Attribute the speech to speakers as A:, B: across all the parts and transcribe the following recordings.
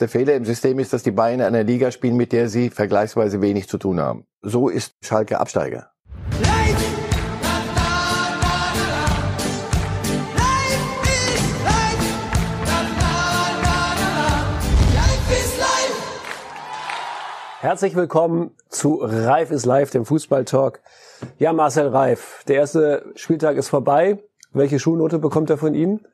A: Der Fehler im System ist, dass die Bayern in einer Liga spielen, mit der sie vergleichsweise wenig zu tun haben. So ist Schalke Absteiger.
B: Herzlich willkommen zu Reif ist live, dem Fußballtalk. Ja, Marcel Reif, der erste Spieltag ist vorbei. Welche Schulnote bekommt er von Ihnen?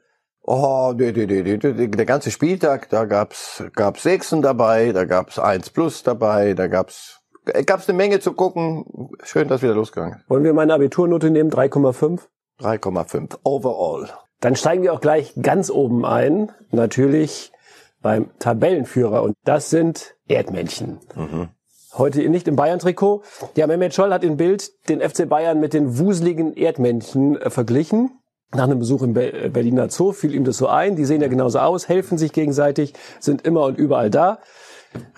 A: Oh, die, die, die, der ganze Spieltag, da gab's gab's Sechsen dabei, da gab's eins plus dabei, da gab's gab's eine Menge zu gucken. Schön, dass wieder losgegangen
B: Wollen wir meine Abiturnote nehmen? 3,5?
A: 3,5 overall.
B: Dann steigen wir auch gleich ganz oben ein. Natürlich beim Tabellenführer. Und das sind Erdmännchen. Mhm. Heute nicht im Bayern-Trikot. Ja, Mehmet Scholl hat in Bild den FC Bayern mit den wuseligen Erdmännchen äh, verglichen. Nach einem Besuch im äh, Berliner Zoo fiel ihm das so ein. Die sehen ja genauso aus, helfen sich gegenseitig, sind immer und überall da.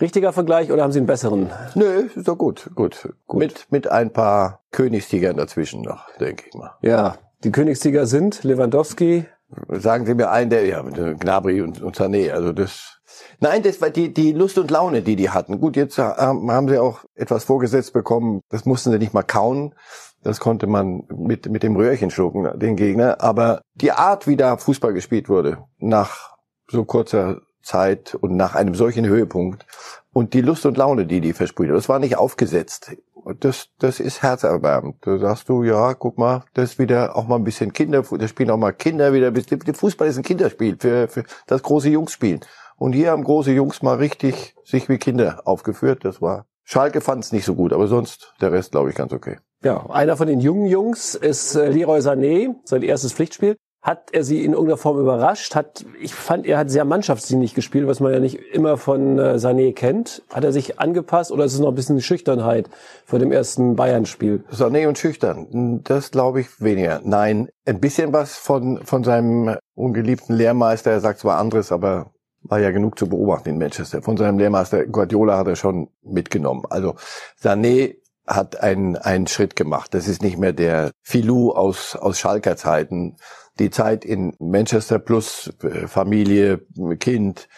B: Richtiger Vergleich oder haben Sie einen besseren?
A: Nö, ist doch gut, gut. gut. Mit, mit ein paar Königstigern dazwischen noch, denke ich mal.
B: Ja, die Königstiger sind Lewandowski.
A: Sagen Sie mir einen, der, ja, Gnabry und, und Sané, also das, Nein, das war die, die Lust und Laune, die die hatten. Gut, jetzt haben sie auch etwas vorgesetzt bekommen. Das mussten sie nicht mal kauen. Das konnte man mit, mit dem Röhrchen schlucken, den Gegner. Aber die Art, wie da Fußball gespielt wurde, nach so kurzer Zeit und nach einem solchen Höhepunkt und die Lust und Laune, die die versprüht, das war nicht aufgesetzt. Das, das ist herzerwärmend. Da sagst du, ja, guck mal, das ist wieder auch mal ein bisschen Kinder, da spielen auch mal Kinder wieder. Fußball ist ein Kinderspiel für, für das große Jungsspiel. Und hier haben große Jungs mal richtig sich wie Kinder aufgeführt. Das war Schalke fand es nicht so gut, aber sonst der Rest, glaube ich, ganz okay.
B: Ja, einer von den jungen Jungs ist äh, Leroy Sané, sein erstes Pflichtspiel. Hat er sie in irgendeiner Form überrascht? Hat, ich fand, er hat sehr mannschaftsdienlich gespielt, was man ja nicht immer von äh, Sané kennt. Hat er sich angepasst oder ist es noch ein bisschen Schüchternheit vor dem ersten Bayern-Spiel?
A: Sané und schüchtern, das glaube ich weniger. Nein, ein bisschen was von, von seinem ungeliebten Lehrmeister. Er sagt zwar anderes, aber war ja genug zu beobachten in Manchester. Von seinem Lehrmeister Guardiola hat er schon mitgenommen. Also Sané hat einen, einen Schritt gemacht. Das ist nicht mehr der Filou aus, aus Schalker Zeiten. Die Zeit in Manchester plus äh, Familie, Kind,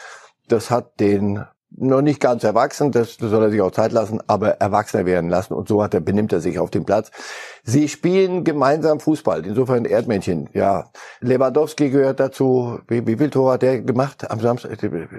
A: das hat den noch nicht ganz erwachsen, das, das soll er sich auch Zeit lassen, aber erwachsener werden lassen und so hat er, benimmt er sich auf dem Platz. Sie spielen gemeinsam Fußball, insofern Erdmännchen, ja. Lewandowski gehört dazu, wie, wie viel Tor hat der gemacht am Samstag,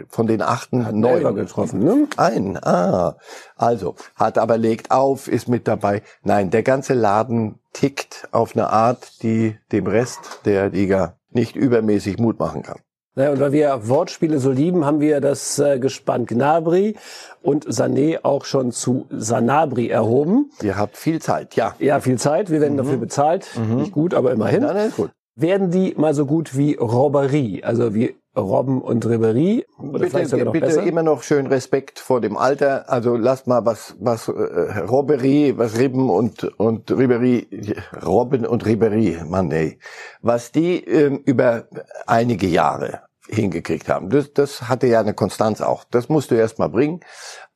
A: von den achten,
B: hat neun getroffen, ne?
A: Ein, ah. Also, hat aber legt auf, ist mit dabei. Nein, der ganze Laden tickt auf eine Art, die dem Rest der Liga nicht übermäßig Mut machen kann.
B: Naja, und weil wir Wortspiele so lieben, haben wir das äh, Gespann Gnabry und Sané auch schon zu Sanabri erhoben.
A: Ihr habt viel Zeit, ja.
B: Ja, viel Zeit. Wir werden mhm. dafür bezahlt. Mhm. Nicht gut, aber immerhin.
A: Nein, nein, gut.
B: Werden die mal so gut wie Robberie, also wie Robben und Ribery.
A: Bitte, noch bitte besser. immer noch schön Respekt vor dem Alter. Also lasst mal was, was äh, Robbery, was Ribben und und Ribery, Robben und Ribery, Mann, ey, was die ähm, über einige Jahre hingekriegt haben. Das, das hatte ja eine Konstanz auch. Das musst du erst mal bringen.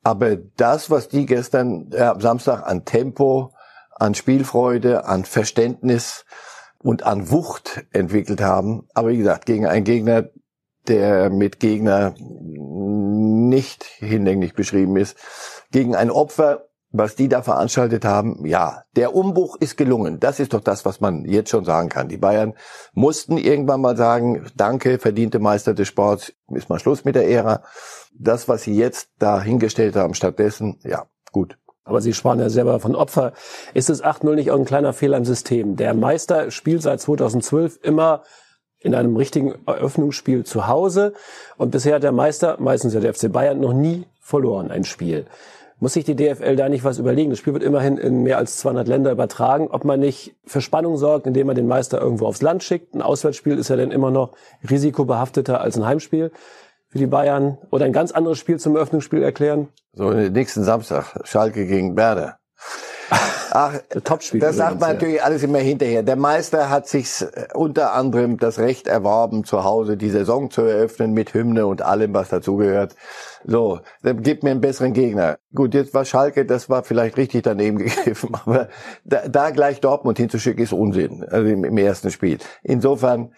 A: Aber das, was die gestern äh, am Samstag an Tempo, an Spielfreude, an Verständnis und an Wucht entwickelt haben, aber wie gesagt, gegen einen Gegner, der mit Gegner nicht hinlänglich beschrieben ist, gegen ein Opfer, was die da veranstaltet haben, ja, der Umbruch ist gelungen. Das ist doch das, was man jetzt schon sagen kann. Die Bayern mussten irgendwann mal sagen, danke, verdiente Meister des Sports, ist mal Schluss mit der Ära. Das, was sie jetzt da hingestellt haben, stattdessen, ja, gut.
B: Aber Sie sprachen ja selber von Opfer. Ist es 8-0 nicht auch ein kleiner Fehler im System? Der Meister spielt seit 2012 immer in einem richtigen Eröffnungsspiel zu Hause. Und bisher hat der Meister, meistens ja der FC Bayern, noch nie verloren ein Spiel. Muss sich die DFL da nicht was überlegen? Das Spiel wird immerhin in mehr als 200 Länder übertragen. Ob man nicht für Spannung sorgt, indem man den Meister irgendwo aufs Land schickt. Ein Auswärtsspiel ist ja dann immer noch risikobehafteter als ein Heimspiel für die Bayern. Oder ein ganz anderes Spiel zum Eröffnungsspiel erklären.
A: So, nächsten Samstag, Schalke gegen Werder. Ach, Topspiel das sagt man natürlich alles immer hinterher. Der Meister hat sich äh, unter anderem das Recht erworben, zu Hause die Saison zu eröffnen mit Hymne und allem, was dazugehört. So, gibt mir einen besseren Gegner. Gut, jetzt war Schalke, das war vielleicht richtig daneben gegriffen, aber da, da gleich Dortmund hinzuschicken ist Unsinn, also im, im ersten Spiel. Insofern,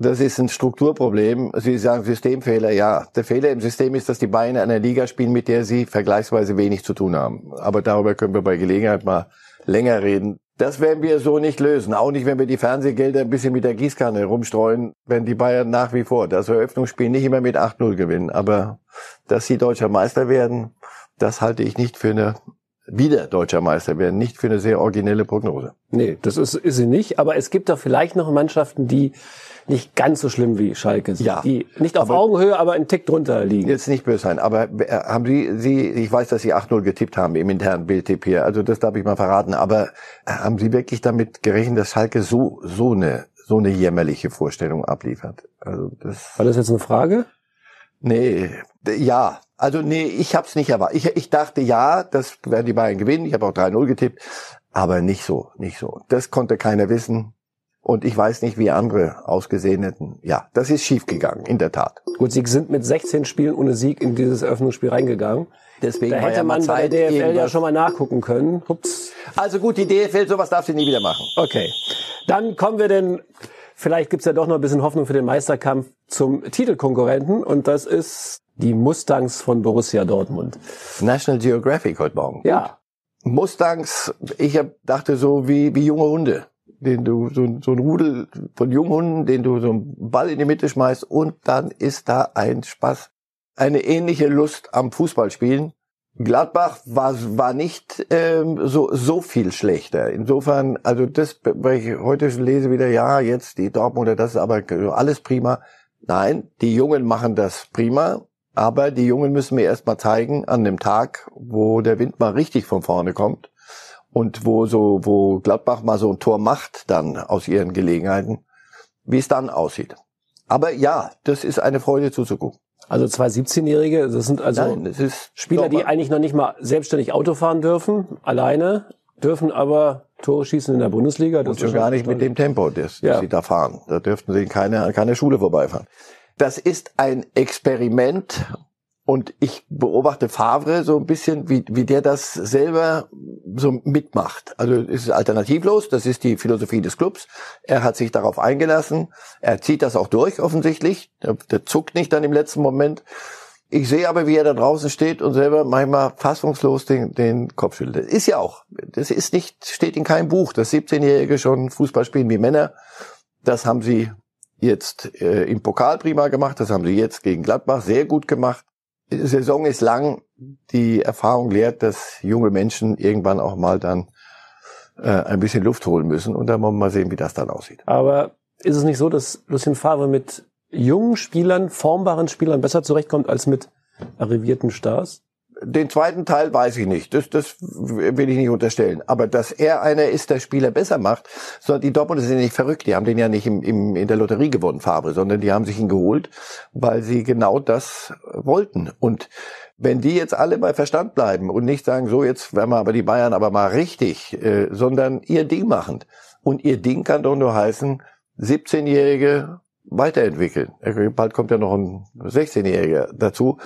A: Das ist ein Strukturproblem. Sie sagen Systemfehler. Ja, der Fehler im System ist, dass die Bayern in einer Liga spielen, mit der sie vergleichsweise wenig zu tun haben. Aber darüber können wir bei Gelegenheit mal länger reden. Das werden wir so nicht lösen. Auch nicht, wenn wir die Fernsehgelder ein bisschen mit der Gießkanne rumstreuen, wenn die Bayern nach wie vor das Eröffnungsspiel nicht immer mit 8-0 gewinnen. Aber dass sie deutscher Meister werden, das halte ich nicht für eine wieder deutscher Meister werden, nicht für eine sehr originelle Prognose.
B: Nee, das ist, ist sie nicht. Aber es gibt doch vielleicht noch Mannschaften, die nicht ganz so schlimm wie Schalke sind. Ja, die nicht auf Augenhöhe, aber einen Tick drunter liegen.
A: Jetzt nicht böse sein, aber äh, haben Sie, Sie, ich weiß, dass Sie 8-0 getippt haben im internen Bildtipp hier, also das darf ich mal verraten, aber äh, haben Sie wirklich damit gerechnet, dass Schalke so, so eine, so eine jämmerliche Vorstellung abliefert?
B: Also das. War das jetzt eine Frage?
A: Nee, ja. Also nee, ich hab's nicht erwartet. Ich, ich dachte ja, das werden die Bayern gewinnen. Ich habe auch 3-0 getippt, aber nicht so, nicht so. Das konnte keiner wissen. Und ich weiß nicht, wie andere ausgesehen hätten. Ja, das ist schiefgegangen, in der Tat.
B: Gut, Sie sind mit 16 Spielen ohne Sieg in dieses Eröffnungsspiel reingegangen. Deswegen da hätte ja man Zeit, bei der DFL ja schon mal nachgucken können. Ups.
A: Also gut, die DFL, sowas darf sie nie wieder machen.
B: Okay. Dann kommen wir denn, vielleicht gibt's ja doch noch ein bisschen Hoffnung für den Meisterkampf zum Titelkonkurrenten. Und das ist die Mustangs von Borussia Dortmund.
A: National Geographic heute Morgen.
B: Ja.
A: Mustangs, ich hab, dachte so wie, wie junge Hunde den du so, so ein Rudel von Junghunden, den du so einen Ball in die Mitte schmeißt und dann ist da ein Spaß, eine ähnliche Lust am Fußballspielen. Gladbach war war nicht ähm, so so viel schlechter. Insofern, also das, weil ich heute lese wieder, ja jetzt die Dortmunder, das ist aber alles prima. Nein, die Jungen machen das prima, aber die Jungen müssen mir erst mal zeigen an dem Tag, wo der Wind mal richtig von vorne kommt und wo so, wo Gladbach mal so ein Tor macht dann aus ihren Gelegenheiten, wie es dann aussieht. Aber ja, das ist eine Freude zuzugucken.
B: Also zwei 17-Jährige, das sind also
A: Nein, das
B: Spieler, die eigentlich noch nicht mal selbstständig Auto fahren dürfen, alleine, dürfen aber Tore schießen in der Bundesliga.
A: Das Und schon gar nicht mit dem Tempo, das, das ja. sie da fahren. Da dürften sie in keine, keine Schule vorbeifahren. Das ist ein Experiment und ich beobachte Favre so ein bisschen, wie, wie der das selber so mitmacht. Also es ist alternativlos, das ist die Philosophie des Clubs. Er hat sich darauf eingelassen. Er zieht das auch durch, offensichtlich. Der, der zuckt nicht dann im letzten Moment. Ich sehe aber, wie er da draußen steht und selber manchmal fassungslos den, den Kopf schüttelt. Ist ja auch, das ist nicht, steht in keinem Buch, dass 17-Jährige schon Fußball spielen wie Männer. Das haben sie jetzt äh, im Pokal prima gemacht, das haben sie jetzt gegen Gladbach sehr gut gemacht. Die Saison ist lang. Die Erfahrung lehrt, dass junge Menschen irgendwann auch mal dann äh, ein bisschen Luft holen müssen. Und dann wollen wir mal sehen, wie das dann aussieht.
B: Aber ist es nicht so, dass Lucien Favre mit jungen Spielern, formbaren Spielern besser zurechtkommt als mit arrivierten Stars?
A: Den zweiten Teil weiß ich nicht. Das, das will ich nicht unterstellen. Aber dass er einer ist, der Spieler besser macht, sondern die Dortmunder sind ja nicht verrückt. Die haben den ja nicht im, im, in der Lotterie gewonnen, Fabre, sondern die haben sich ihn geholt, weil sie genau das wollten. Und wenn die jetzt alle bei Verstand bleiben und nicht sagen, so jetzt werden wir aber die Bayern aber mal richtig, äh, sondern ihr Ding machen. Und ihr Ding kann doch nur heißen, 17-Jährige weiterentwickeln. Bald kommt ja noch ein 16-Jähriger dazu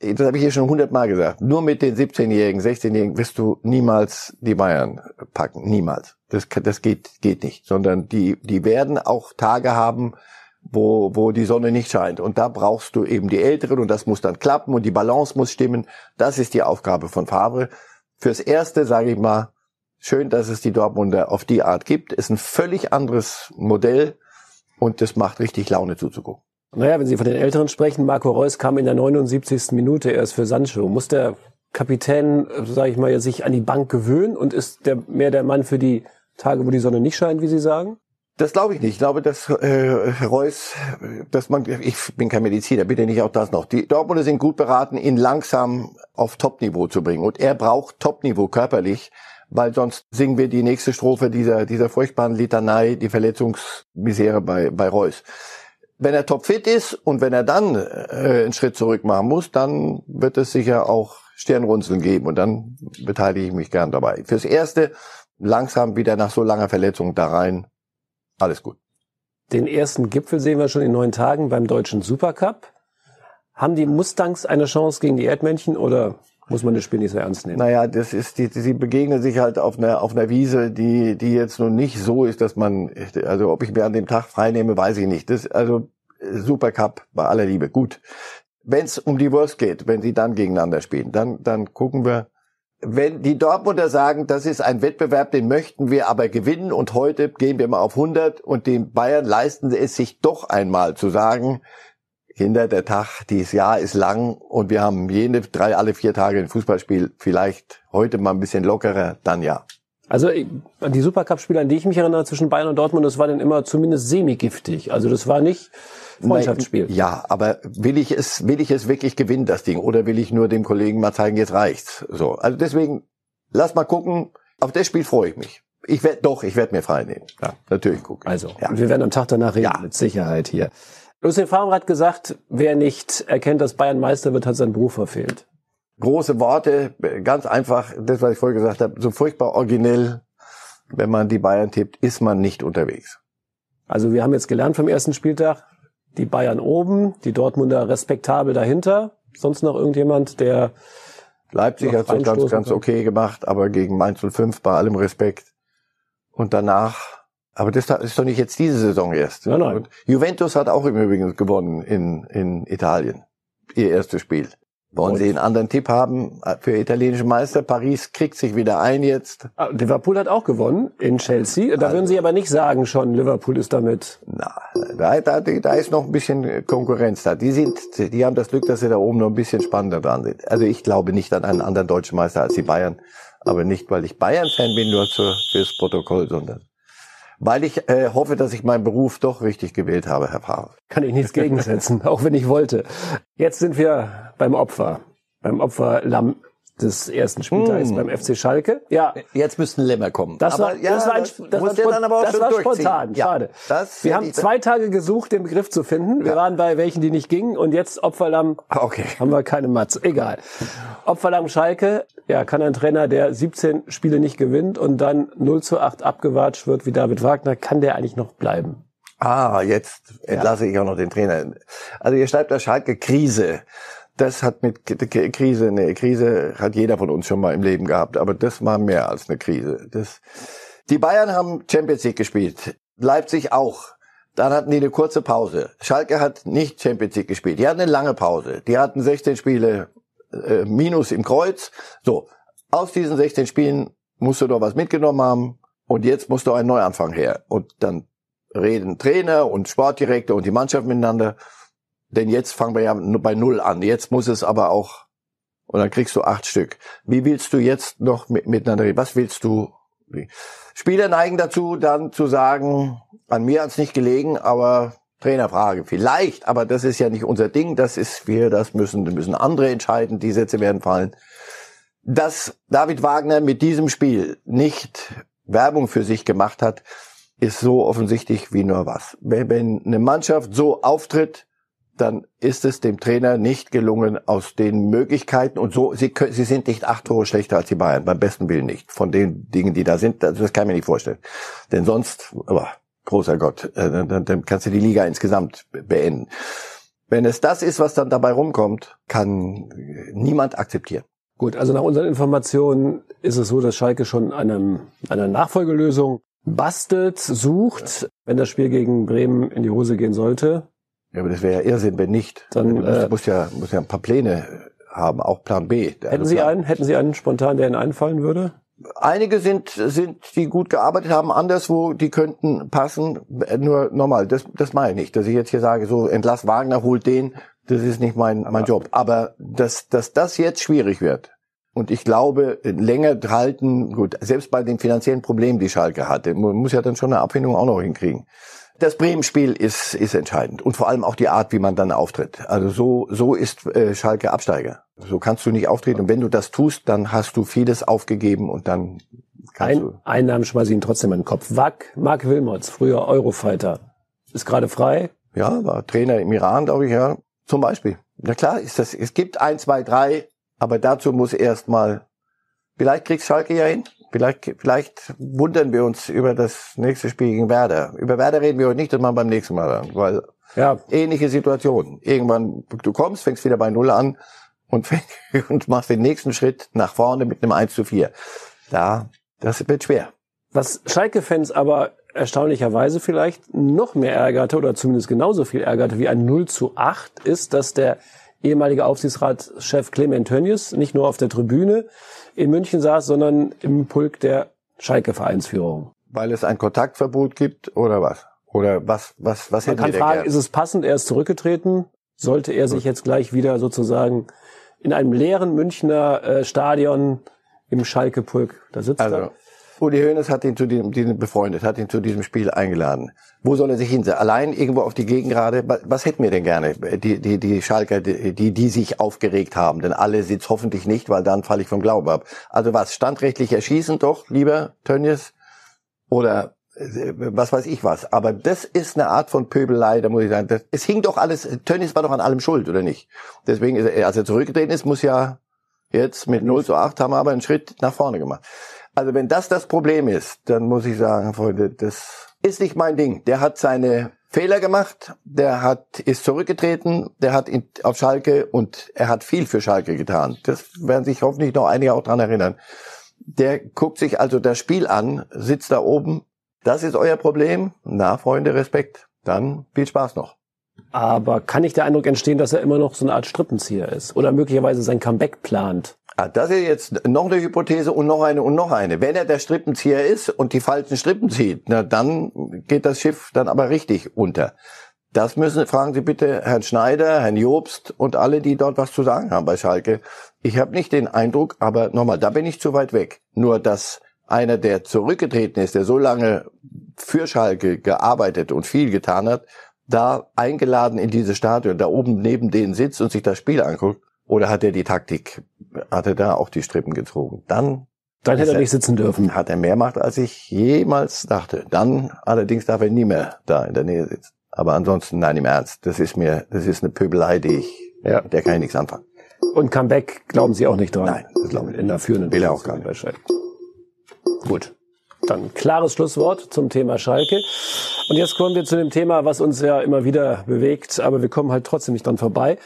A: das habe ich hier schon hundertmal gesagt, nur mit den 17-Jährigen, 16-Jährigen wirst du niemals die Bayern packen. Niemals. Das, das geht, geht nicht. Sondern die, die werden auch Tage haben, wo, wo die Sonne nicht scheint. Und da brauchst du eben die Älteren und das muss dann klappen und die Balance muss stimmen. Das ist die Aufgabe von Favre. Fürs Erste sage ich mal, schön, dass es die Dortmunder auf die Art gibt. Ist ein völlig anderes Modell und das macht richtig Laune zuzugucken.
B: Naja, wenn Sie von den Älteren sprechen, Marco Reus kam in der 79. Minute erst für Sancho. Muss der Kapitän, sage ich mal, sich an die Bank gewöhnen und ist der mehr der Mann für die Tage, wo die Sonne nicht scheint, wie Sie sagen?
A: Das glaube ich nicht. Ich glaube, dass äh, Reus, dass man, ich bin kein Mediziner, bitte nicht auch das noch. Die Dortmunder sind gut beraten, ihn langsam auf Topniveau zu bringen. Und er braucht Topniveau körperlich, weil sonst singen wir die nächste Strophe dieser, dieser furchtbaren Litanei, die Verletzungsmisere bei, bei Reus wenn er topfit ist und wenn er dann äh, einen Schritt zurück machen muss, dann wird es sicher auch Stirnrunzeln geben und dann beteilige ich mich gern dabei. Fürs Erste langsam wieder nach so langer Verletzung da rein. Alles gut.
B: Den ersten Gipfel sehen wir schon in neun Tagen beim deutschen Supercup. Haben die Mustangs eine Chance gegen die Erdmännchen oder muss man das Spiel nicht so ernst nehmen.
A: Naja, das ist, die, sie begegnen sich halt auf einer, auf einer Wiese, die, die jetzt nun nicht so ist, dass man, also ob ich mir an dem Tag frei nehme, weiß ich nicht. Das, also, Supercup bei aller Liebe, gut. Wenn es um die Wurst geht, wenn sie dann gegeneinander spielen, dann, dann gucken wir, wenn die Dortmunder sagen, das ist ein Wettbewerb, den möchten wir aber gewinnen und heute gehen wir mal auf 100 und den Bayern leisten es sich doch einmal zu sagen, Kinder, der Tag, dieses Jahr ist lang und wir haben jede drei, alle vier Tage ein Fußballspiel, vielleicht heute mal ein bisschen lockerer, dann ja.
B: Also die Supercup-Spiele, an die ich mich erinnere zwischen Bayern und Dortmund, das war dann immer zumindest semi-giftig. Also das war nicht Freundschaftsspiel.
A: Nein, ja, aber will ich es, will ich es wirklich gewinnen, das Ding? Oder will ich nur dem Kollegen mal zeigen, jetzt reicht's? So. Also deswegen, lass mal gucken. Auf das Spiel freue ich mich. Ich werde doch, ich werde mir frei nehmen. Ja, natürlich gucken.
B: Also, ja. wir werden am Tag danach reden, ja. mit Sicherheit hier. Lucien Favre hat gesagt, wer nicht erkennt, dass Bayern Meister wird, hat seinen Beruf verfehlt.
A: Große Worte, ganz einfach, das, was ich vorher gesagt habe, so furchtbar originell, wenn man die Bayern tippt, ist man nicht unterwegs.
B: Also wir haben jetzt gelernt vom ersten Spieltag, die Bayern oben, die Dortmunder respektabel dahinter. Sonst noch irgendjemand, der
A: Leipzig hat es ganz, ganz okay gemacht, aber gegen Mainz 05 bei allem Respekt. Und danach, aber das ist doch nicht jetzt diese Saison erst.
B: Nein, nein. Und
A: Juventus hat auch im Übrigen gewonnen in, in Italien. Ihr erstes Spiel. Wollen Sie einen anderen Tipp haben für italienische Meister? Paris kriegt sich wieder ein jetzt.
B: Ah, Liverpool hat auch gewonnen in Chelsea. Da also, würden Sie aber nicht sagen schon, Liverpool ist damit.
A: Na, da, da, da ist noch ein bisschen Konkurrenz da. Die sind, die haben das Glück, dass sie da oben noch ein bisschen spannender dran sind. Also ich glaube nicht an einen anderen deutschen Meister als die Bayern. Aber nicht, weil ich Bayern-Fan bin, nur zu, fürs Protokoll, sondern weil ich äh, hoffe, dass ich meinen Beruf doch richtig gewählt habe, Herr Pfarrer.
B: Kann ich nichts gegensetzen, auch wenn ich wollte. Jetzt sind wir beim Opfer, beim Opferlamm des ersten Spieltags mm. beim FC Schalke.
A: Ja. Jetzt müssten Lämmer kommen.
B: Das war, ja, das war, ein, das war, das spontan. Ja, Schade. wir haben zwei Tage gesucht, den Begriff zu finden. Wir ja. waren bei welchen, die nicht gingen. Und jetzt Opferlamm.
A: Okay.
B: Haben wir keine Matz. Egal. Opferlamm Schalke. Ja, kann ein Trainer, der 17 Spiele nicht gewinnt und dann 0 zu 8 abgewatscht wird wie David Wagner, kann der eigentlich noch bleiben?
A: Ah, jetzt entlasse ja. ich auch noch den Trainer. Also ihr schreibt da Schalke Krise das hat mit Krise, eine Krise hat jeder von uns schon mal im Leben gehabt, aber das war mehr als eine Krise. Das, die Bayern haben Champions League gespielt, Leipzig auch. Dann hatten die eine kurze Pause. Schalke hat nicht Champions League gespielt. Die hatten eine lange Pause. Die hatten 16 Spiele äh, minus im Kreuz. So, aus diesen 16 Spielen musst du doch was mitgenommen haben und jetzt musst du einen Neuanfang her. Und dann reden Trainer und Sportdirektor und die Mannschaft miteinander denn jetzt fangen wir ja bei Null an. Jetzt muss es aber auch, und dann kriegst du acht Stück. Wie willst du jetzt noch mit, miteinander reden? Was willst du? Spieler neigen dazu, dann zu sagen, an mir hat's nicht gelegen, aber Trainerfrage. Vielleicht, aber das ist ja nicht unser Ding. Das ist, wir, das müssen, müssen andere entscheiden. Die Sätze werden fallen. Dass David Wagner mit diesem Spiel nicht Werbung für sich gemacht hat, ist so offensichtlich wie nur was. Wenn eine Mannschaft so auftritt, dann ist es dem Trainer nicht gelungen aus den Möglichkeiten und so, sie, können, sie sind nicht acht Tore schlechter als die Bayern, beim besten Willen nicht. Von den Dingen, die da sind, das, das kann ich mir nicht vorstellen. Denn sonst, aber großer Gott, äh, dann, dann kannst du die Liga insgesamt beenden. Wenn es das ist, was dann dabei rumkommt, kann niemand akzeptieren.
B: Gut, also nach unseren Informationen ist es so, dass Schalke schon einem, einer Nachfolgelösung bastelt, sucht, wenn das Spiel gegen Bremen in die Hose gehen sollte.
A: Ja, aber das wäre ja Irrsinn, wenn nicht. Dann du musst, äh, musst ja, musst ja ein paar Pläne haben, auch Plan B.
B: Hätten Sie einen, hätten Sie einen spontan, der Ihnen einfallen würde?
A: Einige sind, sind, die gut gearbeitet haben, anderswo, die könnten passen. Nur normal, das, das meine ich nicht, dass ich jetzt hier sage, so entlass Wagner, holt den, das ist nicht mein, mein Job. Aber dass, dass das jetzt schwierig wird, und ich glaube, länger halten, gut, selbst bei den finanziellen Problemen, die Schalke hatte, man muss ja dann schon eine Abfindung auch noch hinkriegen das Bremen-Spiel ist, ist entscheidend und vor allem auch die Art, wie man dann auftritt. Also so, so ist äh, Schalke Absteiger. So kannst du nicht auftreten. Und wenn du das tust, dann hast du vieles aufgegeben und dann kannst
B: Ein,
A: du.
B: Einen Namen schmeiße ich ihn trotzdem in den Kopf. Wack, Mark Wilmots, früher Eurofighter, ist gerade frei.
A: Ja, war Trainer im Iran, glaube ich, ja. Zum Beispiel. Na klar, ist das, es gibt ein, zwei, drei, aber dazu muss erstmal, vielleicht kriegst Schalke ja hin. Vielleicht, vielleicht wundern wir uns über das nächste Spiel gegen Werder. Über Werder reden wir heute nicht, das machen wir beim nächsten Mal dann, weil ja. ähnliche Situation. Irgendwann, du kommst, fängst wieder bei Null an und, und machst den nächsten Schritt nach vorne mit einem 1 zu 4. Da, das wird schwer.
B: Was Schalke-Fans aber erstaunlicherweise vielleicht noch mehr ärgerte oder zumindest genauso viel ärgerte wie ein 0 zu 8 ist, dass der ehemalige Aufsichtsratschef Clement Tönnies nicht nur auf der Tribüne in München saß, sondern im Pulk der Schalke-Vereinsführung.
A: Weil es ein Kontaktverbot gibt oder was? Oder was, was, was
B: Man kann fragen, ist es passend, er ist zurückgetreten? Sollte er sich jetzt gleich wieder sozusagen in einem leeren Münchner äh, Stadion im Schalke-Pulk da sitzen?
A: Also, Uli Hoeneß hat ihn zu diesem, diesem befreundet, hat ihn zu diesem Spiel eingeladen. Wo soll er sich hinsetzen? Allein irgendwo auf die Gegengrade? Was hätten wir denn gerne? Die, die, die Schalker, die, die sich aufgeregt haben. Denn alle sitzt hoffentlich nicht, weil dann falle ich vom Glauben ab. Also was? Standrechtlich erschießen doch, lieber Tönnies? Oder äh, was weiß ich was. Aber das ist eine Art von Pöbelei, da muss ich sagen. Das, es hing doch alles, Tönnies war doch an allem schuld, oder nicht? Deswegen, er, als er zurückgetreten ist, muss ja jetzt mit 0 zu 8 haben wir aber einen Schritt nach vorne gemacht. Also wenn das das Problem ist, dann muss ich sagen, Freunde, das ist nicht mein Ding. Der hat seine Fehler gemacht, der hat, ist zurückgetreten, der hat ihn auf Schalke und er hat viel für Schalke getan. Das werden sich hoffentlich noch einige auch dran erinnern. Der guckt sich also das Spiel an, sitzt da oben. Das ist euer Problem? Na, Freunde, Respekt. Dann viel Spaß noch.
B: Aber kann nicht der Eindruck entstehen, dass er immer noch so eine Art Strippenzieher ist? Oder möglicherweise sein Comeback plant?
A: Ah, das ist jetzt noch eine Hypothese und noch eine und noch eine. Wenn er der Strippenzieher ist und die falschen Strippen zieht, na, dann geht das Schiff dann aber richtig unter. Das müssen, fragen Sie bitte Herrn Schneider, Herrn Jobst und alle, die dort was zu sagen haben bei Schalke. Ich habe nicht den Eindruck, aber nochmal, da bin ich zu weit weg. Nur, dass einer, der zurückgetreten ist, der so lange für Schalke gearbeitet und viel getan hat, da eingeladen in dieses Stadion, da oben neben denen sitzt und sich das Spiel anguckt, oder hat er die Taktik, hat er da auch die Strippen gezogen? Dann
B: dann hätte er nicht sitzen dürfen.
A: Hat er mehr Macht, als ich jemals dachte. Dann allerdings darf er nie mehr da in der Nähe sitzen. Aber ansonsten, nein, im Ernst, das ist mir, das ist eine Pöbelei, die ich, ja. der kann ich nichts anfangen.
B: Und Comeback glauben Sie auch nicht dran?
A: Nein,
B: das glaube ich. In der führenden
A: Will er auch gar nicht.
B: Gut. Dann klares Schlusswort zum Thema Schalke. Und jetzt kommen wir zu dem Thema, was uns ja immer wieder bewegt, aber wir kommen halt trotzdem nicht dran vorbei.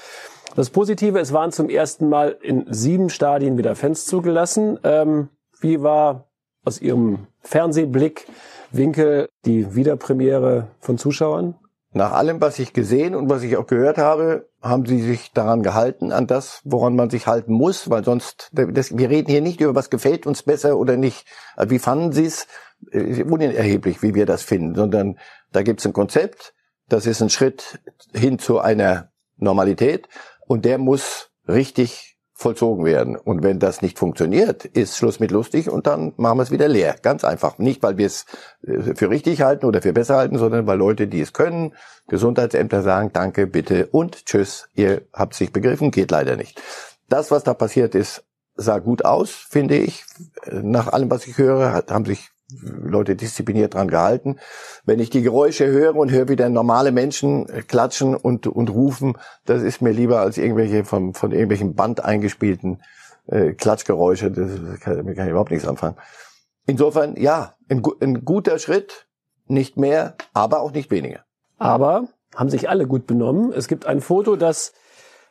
B: Das Positive, es waren zum ersten Mal in sieben Stadien wieder Fans zugelassen. Ähm, wie war aus Ihrem Fernsehblick Winkel die Wiederpremiere von Zuschauern?
A: Nach allem, was ich gesehen und was ich auch gehört habe, haben sie sich daran gehalten, an das, woran man sich halten muss, weil sonst, das, wir reden hier nicht über, was gefällt uns besser oder nicht. Also wie fanden sie es? Äh, unerheblich, wie wir das finden, sondern da gibt es ein Konzept, das ist ein Schritt hin zu einer Normalität und der muss richtig vollzogen werden. Und wenn das nicht funktioniert, ist Schluss mit lustig und dann machen wir es wieder leer. Ganz einfach. Nicht, weil wir es äh, für richtig halten oder für besser halten, sondern weil Leute, die es können, Gesundheitsämter sagen, danke, bitte und tschüss, ihr habt sich begriffen, geht leider nicht. Das, was da passiert ist, sah gut aus, finde ich. Nach allem, was ich höre, haben sich Leute diszipliniert dran gehalten. Wenn ich die Geräusche höre und höre, wie der normale Menschen klatschen und, und rufen, das ist mir lieber als irgendwelche von, von irgendwelchen Band eingespielten äh, Klatschgeräusche. Das kann, damit kann ich überhaupt nichts anfangen. Insofern, ja, ein, ein guter Schritt, nicht mehr, aber auch nicht weniger.
B: Aber haben sich alle gut benommen. Es gibt ein Foto, das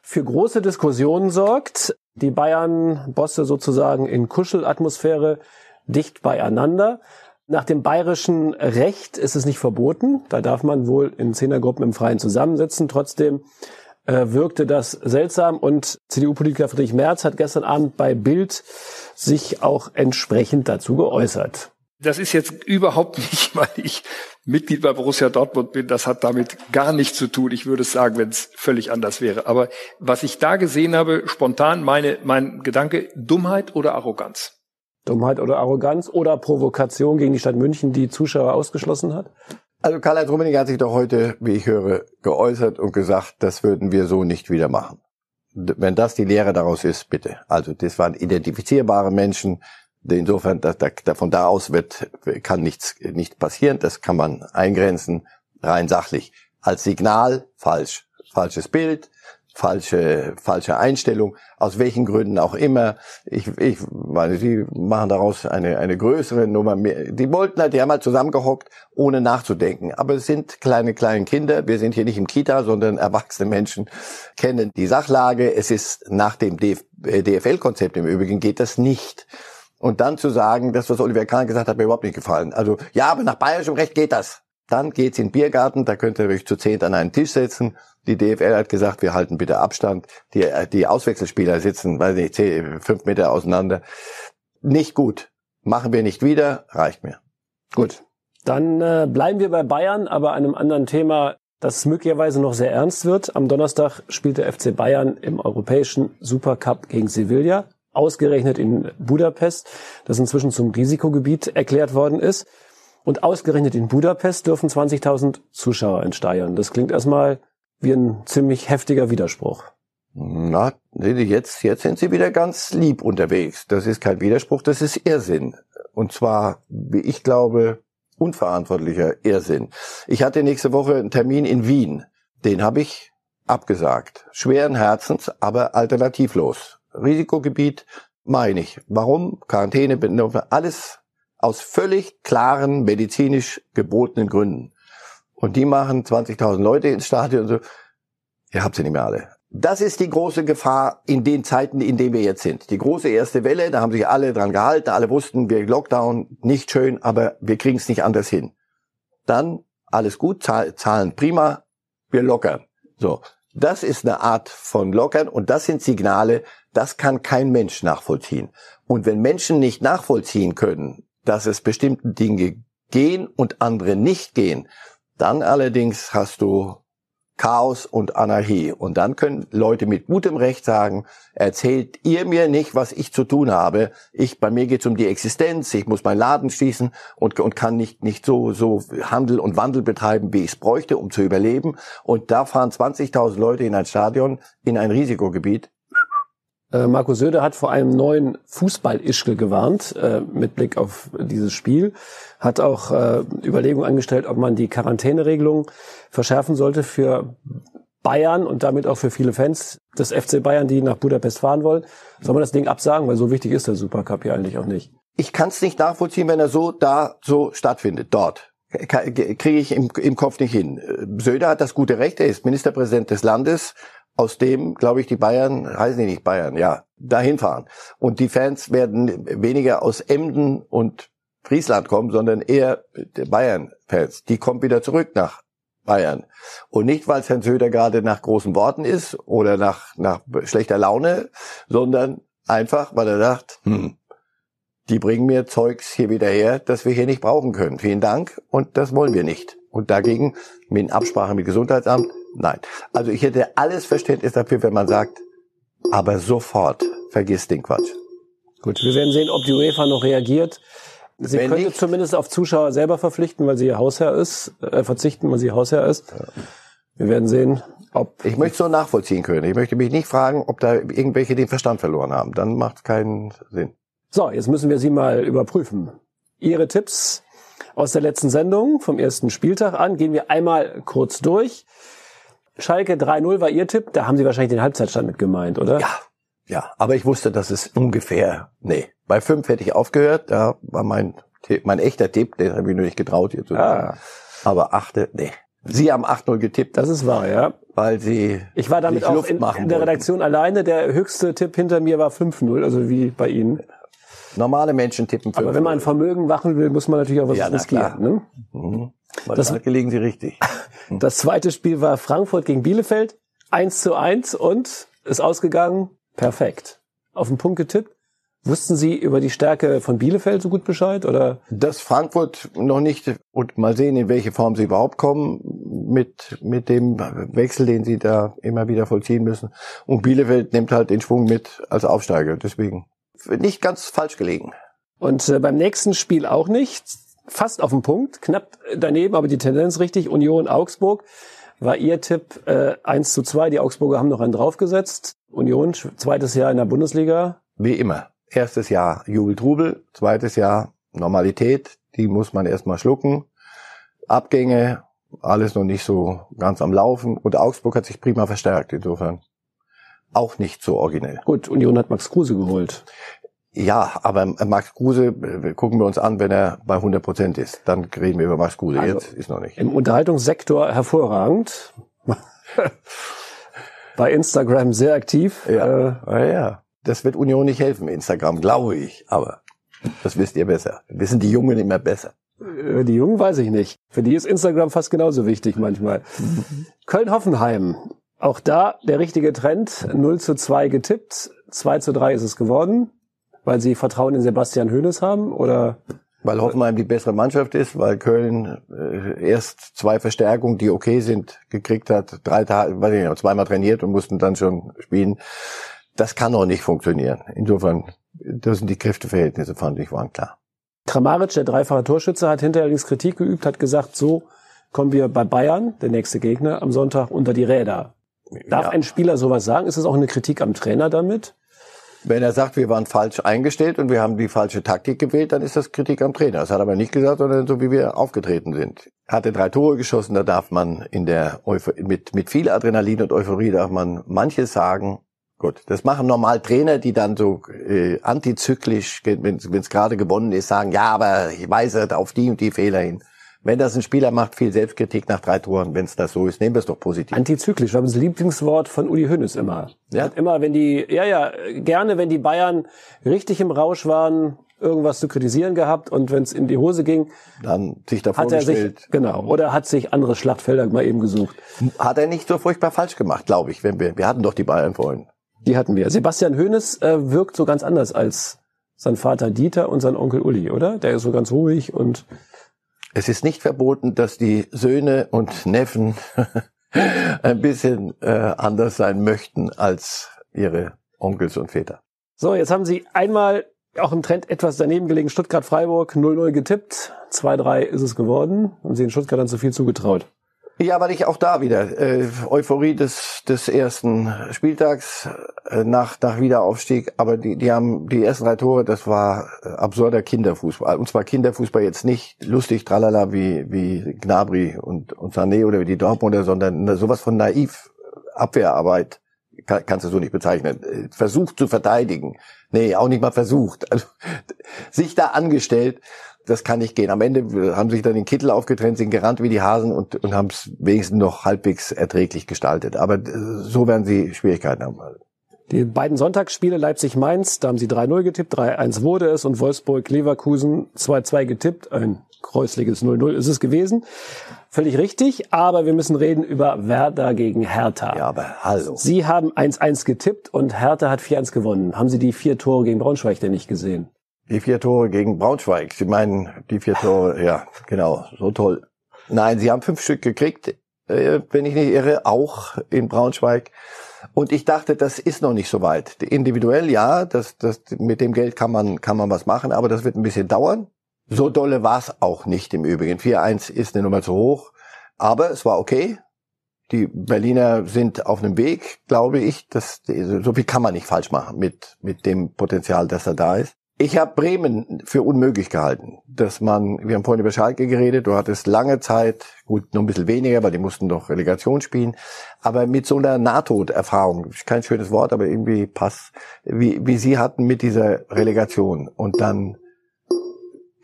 B: für große Diskussionen sorgt. Die Bayern-Bosse sozusagen in Kuschelatmosphäre dicht beieinander. Nach dem bayerischen Recht ist es nicht verboten. Da darf man wohl in Zehnergruppen im Freien zusammensitzen. Trotzdem äh, wirkte das seltsam und CDU-Politiker Friedrich Merz hat gestern Abend bei Bild sich auch entsprechend dazu geäußert.
C: Das ist jetzt überhaupt nicht, weil ich Mitglied bei Borussia Dortmund bin. Das hat damit gar nichts zu tun. Ich würde es sagen, wenn es völlig anders wäre. Aber was ich da gesehen habe, spontan meine, mein Gedanke, Dummheit oder Arroganz?
B: Dummheit oder Arroganz oder Provokation gegen die Stadt München, die Zuschauer ausgeschlossen hat?
A: Also Karl-Heinz Rummenigge hat sich doch heute, wie ich höre, geäußert und gesagt, das würden wir so nicht wieder machen. Wenn das die Lehre daraus ist, bitte. Also das waren identifizierbare Menschen. Insofern, da, da, von da aus wird, kann nichts nicht passieren. Das kann man eingrenzen, rein sachlich. Als Signal falsch, falsches Bild. Falsche, falsche Einstellung, aus welchen Gründen auch immer. Ich, ich meine, sie machen daraus eine, eine größere Nummer. Mehr. Die wollten halt, die haben halt zusammengehockt, ohne nachzudenken. Aber es sind kleine, kleine Kinder. Wir sind hier nicht im Kita, sondern erwachsene Menschen kennen die Sachlage. Es ist nach dem DFL-Konzept im Übrigen geht das nicht. Und dann zu sagen, das, was Oliver Kahn gesagt hat, mir überhaupt nicht gefallen. Also, ja, aber nach bayerischem Recht geht das. Dann geht's in den Biergarten, da könnt ihr euch zu zehnt an einen Tisch setzen. Die DFL hat gesagt, wir halten bitte Abstand. Die, die Auswechselspieler sitzen, weiß nicht, zehn, fünf Meter auseinander. Nicht gut. Machen wir nicht wieder, reicht mir.
B: Gut. Dann äh, bleiben wir bei Bayern, aber einem anderen Thema, das möglicherweise noch sehr ernst wird. Am Donnerstag spielt der FC Bayern im europäischen Supercup gegen Sevilla ausgerechnet in Budapest, das inzwischen zum Risikogebiet erklärt worden ist. Und ausgerechnet in Budapest dürfen 20.000 Zuschauer entsteiern. Das klingt erstmal wie ein ziemlich heftiger Widerspruch.
A: Na, jetzt, jetzt sind Sie wieder ganz lieb unterwegs. Das ist kein Widerspruch, das ist Irrsinn. Und zwar, wie ich glaube, unverantwortlicher Irrsinn. Ich hatte nächste Woche einen Termin in Wien. Den habe ich abgesagt. Schweren Herzens, aber alternativlos. Risikogebiet meine ich. Warum? Quarantäne, alles aus völlig klaren medizinisch gebotenen Gründen. Und die machen 20.000 Leute ins Stadion und so. Ihr habt sie nicht mehr alle. Das ist die große Gefahr in den Zeiten, in denen wir jetzt sind. Die große erste Welle, da haben sich alle dran gehalten, alle wussten, wir Lockdown, nicht schön, aber wir kriegen es nicht anders hin. Dann alles gut, Zahlen prima, wir lockern. So, das ist eine Art von Lockern und das sind Signale, das kann kein Mensch nachvollziehen. Und wenn Menschen nicht nachvollziehen können, dass es bestimmte Dinge gehen und andere nicht gehen, dann allerdings hast du Chaos und Anarchie. Und dann können Leute mit gutem Recht sagen, erzählt ihr mir nicht, was ich zu tun habe. Ich, bei mir geht es um die Existenz, ich muss meinen Laden schließen und, und kann nicht, nicht so, so Handel und Wandel betreiben, wie ich es bräuchte, um zu überleben. Und da fahren 20.000 Leute in ein Stadion, in ein Risikogebiet.
B: Äh, Marco Söder hat vor einem neuen Fußball-Ischkel gewarnt, äh, mit Blick auf dieses Spiel. Hat auch äh, Überlegungen angestellt, ob man die Quarantäneregelung verschärfen sollte für Bayern und damit auch für viele Fans des FC Bayern, die nach Budapest fahren wollen. Soll man das Ding absagen? Weil so wichtig ist der Supercup ja eigentlich auch nicht.
A: Ich kann es nicht nachvollziehen, wenn er so da so stattfindet, dort. Kriege ich im, im Kopf nicht hin. Söder hat das gute Recht, er ist Ministerpräsident des Landes, aus dem, glaube ich, die Bayern, heißen die nicht Bayern, ja, dahin fahren. Und die Fans werden weniger aus Emden und Friesland kommen, sondern eher Bayern-Fans. Die kommen wieder zurück nach Bayern. Und nicht, weil Herrn Söder gerade nach großen Worten ist oder nach, nach schlechter Laune, sondern einfach, weil er sagt, hm, die bringen mir Zeugs hier wieder her, das wir hier nicht brauchen können. Vielen Dank und das wollen wir nicht. Und dagegen, mit Absprache mit Gesundheitsamt, Nein. Also ich hätte alles Verständnis dafür, wenn man sagt, aber sofort vergiss den Quatsch.
B: Gut, wir werden sehen, ob die UEFA noch reagiert. Sie wenn könnte nicht, zumindest auf Zuschauer selber verpflichten, weil sie ihr Hausherr ist, äh, verzichten, weil sie ihr Hausherr ist. Ja. Wir werden sehen, ob.
A: Ich möchte so nachvollziehen können. Ich möchte mich nicht fragen, ob da irgendwelche den Verstand verloren haben. Dann macht es keinen Sinn.
B: So, jetzt müssen wir Sie mal überprüfen. Ihre Tipps aus der letzten Sendung vom ersten Spieltag an gehen wir einmal kurz durch. Schalke 3-0 war Ihr Tipp. Da haben Sie wahrscheinlich den Halbzeitstand mit gemeint, oder?
A: Ja, ja. Aber ich wusste, dass es ungefähr, nee, bei fünf hätte ich aufgehört. Da war mein, mein echter Tipp, den habe ich nur nicht getraut hier zu sagen. Ah. Aber achte, nee. Sie haben 8-0 getippt.
B: Das ist wahr, ja.
A: Weil Sie.
B: Ich war damit auch in, in, der Redaktion wollten. alleine. Der höchste Tipp hinter mir war 5-0, also wie bei Ihnen.
A: Normale Menschen tippen 5
B: Aber wenn man ein Vermögen machen will, muss man natürlich auch was ja, riskieren. Ne?
A: Mhm. Das liegen Sie richtig.
B: Das zweite Spiel war Frankfurt gegen Bielefeld. 1 zu 1 und ist ausgegangen. Perfekt. Auf den Punkt getippt. Wussten Sie über die Stärke von Bielefeld so gut Bescheid oder?
A: Das Frankfurt noch nicht und mal sehen, in welche Form sie überhaupt kommen mit mit dem Wechsel, den sie da immer wieder vollziehen müssen. Und Bielefeld nimmt halt den Schwung mit als Aufsteiger. Deswegen nicht ganz falsch gelegen.
B: Und äh, beim nächsten Spiel auch nicht fast auf den Punkt, knapp daneben, aber die Tendenz richtig. Union Augsburg war ihr Tipp äh, 1 zu 2. Die Augsburger haben noch einen draufgesetzt. Union, zweites Jahr in der Bundesliga.
A: Wie immer. Erstes Jahr Jubel-Trubel, zweites Jahr Normalität. Die muss man erstmal schlucken. Abgänge, alles noch nicht so ganz am Laufen. Und Augsburg hat sich prima verstärkt, insofern. Auch nicht so originell.
B: Gut, Union hat Max Kruse geholt.
A: Ja, aber Max Kruse, gucken wir uns an, wenn er bei 100 Prozent ist. Dann reden wir über Max Kruse. Also Jetzt ist noch nicht.
B: Im Unterhaltungssektor hervorragend. bei Instagram sehr aktiv.
A: Ja. Äh, ja, das wird Union nicht helfen, Instagram, glaube ich. Aber das wisst ihr besser. Wissen die Jungen immer besser.
B: Äh, die Jungen weiß ich nicht. Für die ist Instagram fast genauso wichtig manchmal. Köln-Hoffenheim. Auch da der richtige Trend. 0 zu 2 getippt. 2 zu 3 ist es geworden. Weil sie Vertrauen in Sebastian Hoeneß haben oder?
A: Weil Hoffenheim die bessere Mannschaft ist, weil Köln äh, erst zwei Verstärkungen, die okay sind, gekriegt hat, drei Tage, weiß ich nicht, zweimal trainiert und mussten dann schon spielen. Das kann auch nicht funktionieren. Insofern, das sind die Kräfteverhältnisse, fand ich, waren klar.
B: Kramaric, der dreifache Torschütze, hat hinterher Kritik geübt, hat gesagt, so kommen wir bei Bayern, der nächste Gegner, am Sonntag unter die Räder. Darf ja. ein Spieler sowas sagen? Ist es auch eine Kritik am Trainer damit?
A: Wenn er sagt, wir waren falsch eingestellt und wir haben die falsche Taktik gewählt, dann ist das Kritik am Trainer. Das hat er aber nicht gesagt, sondern so wie wir aufgetreten sind. Hatte drei Tore geschossen, da darf man in der Euph mit, mit viel Adrenalin und Euphorie darf man manches sagen, Gut, das machen normal Trainer, die dann so äh, antizyklisch, wenn es gerade gewonnen ist, sagen, ja, aber ich weise auf die und die Fehler hin. Wenn das ein Spieler macht, viel Selbstkritik nach drei Toren, wenn es das so ist, nehmen wir es doch positiv.
B: Antizyklisch, war das Lieblingswort von Uli Hoeneß immer. Ja. Hat immer, wenn die, ja, ja, gerne, wenn die Bayern richtig im Rausch waren, irgendwas zu kritisieren gehabt und wenn es in die Hose ging,
A: dann sich davor
B: hat er gestellt. sich genau oder hat sich andere Schlachtfelder mal eben gesucht.
A: Hat er nicht so furchtbar falsch gemacht, glaube ich, wenn wir wir hatten doch die Bayern vorhin.
B: Die hatten wir. Sebastian Hoeneß äh, wirkt so ganz anders als sein Vater Dieter und sein Onkel Uli, oder? Der ist so ganz ruhig und
A: es ist nicht verboten, dass die Söhne und Neffen ein bisschen äh, anders sein möchten als ihre Onkels und Väter.
B: So, jetzt haben Sie einmal auch im Trend etwas daneben gelegen. Stuttgart-Freiburg 0-0 getippt. 2-3 ist es geworden. Haben Sie in Stuttgart dann zu viel zugetraut?
A: Ja, weil ich auch da wieder äh, Euphorie des des ersten Spieltags äh, nach nach Wiederaufstieg, aber die die haben die ersten drei Tore, das war äh, absurder Kinderfußball. Und zwar Kinderfußball jetzt nicht lustig tralala wie wie Gnabry und und Sané oder wie die Dortmunder, sondern sowas von naiv Abwehrarbeit kann, kannst du so nicht bezeichnen. Äh, versucht zu verteidigen, nee, auch nicht mal versucht, also, sich da angestellt das kann nicht gehen. Am Ende haben sich dann den Kittel aufgetrennt, sind gerannt wie die Hasen und, und haben es wenigstens noch halbwegs erträglich gestaltet. Aber äh, so werden sie Schwierigkeiten haben.
B: Die beiden Sonntagsspiele Leipzig-Mainz, da haben sie 3-0 getippt, 3-1 wurde es und Wolfsburg-Leverkusen 2-2 getippt. Ein kreuzliges 0-0 ist es gewesen. Völlig richtig, aber wir müssen reden über Werder gegen Hertha.
A: Ja, aber hallo.
B: Sie haben 1-1 getippt und Hertha hat 4-1 gewonnen. Haben Sie die vier Tore gegen Braunschweig denn nicht gesehen?
A: Die vier Tore gegen Braunschweig. Sie meinen die vier Tore, ja, genau, so toll. Nein, sie haben fünf Stück gekriegt, äh, wenn ich nicht irre, auch in Braunschweig. Und ich dachte, das ist noch nicht so weit. Individuell ja, das, das, mit dem Geld kann man, kann man was machen, aber das wird ein bisschen dauern. So dolle war es auch nicht im Übrigen. 4-1 ist eine Nummer zu hoch, aber es war okay. Die Berliner sind auf einem Weg, glaube ich. Das, so viel kann man nicht falsch machen mit, mit dem Potenzial, das da da ist. Ich habe Bremen für unmöglich gehalten, dass man, wir haben vorhin über Schalke geredet, du hattest lange Zeit, gut, nur ein bisschen weniger, weil die mussten doch Relegation spielen, aber mit so einer Nahtoderfahrung, kein schönes Wort, aber irgendwie passt, wie, wie sie hatten mit dieser Relegation und dann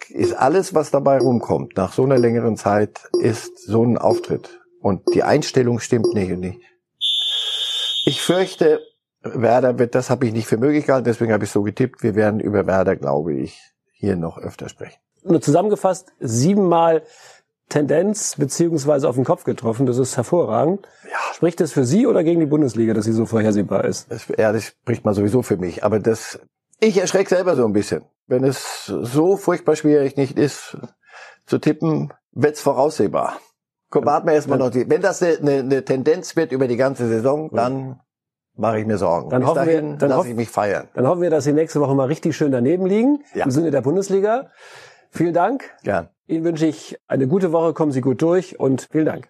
A: ist alles, was dabei rumkommt, nach so einer längeren Zeit, ist so ein Auftritt und die Einstellung stimmt nicht und nicht. Ich fürchte, Werder wird, das habe ich nicht für möglich gehalten, deswegen habe ich so getippt. Wir werden über Werder, glaube ich, hier noch öfter sprechen.
B: Nur zusammengefasst, siebenmal Tendenz beziehungsweise auf den Kopf getroffen. Das ist hervorragend. Ja. Spricht das für Sie oder gegen die Bundesliga, dass sie so vorhersehbar ist?
A: Das, ja, das spricht mal sowieso für mich. Aber das, ich erschrecke selber so ein bisschen. Wenn es so furchtbar schwierig nicht ist, zu tippen, wird's voraussehbar. Komm, warten wir erstmal noch. Die, wenn das eine, eine Tendenz wird über die ganze Saison, dann mache ich mir Sorgen.
B: Dann Bis hoffen dahin wir, dann lasse ich mich feiern. Dann hoffen wir, dass Sie nächste Woche mal richtig schön daneben liegen, ja. im Sinne der Bundesliga. Vielen Dank.
A: Gern.
B: Ihnen wünsche ich eine gute Woche, kommen Sie gut durch und vielen Dank.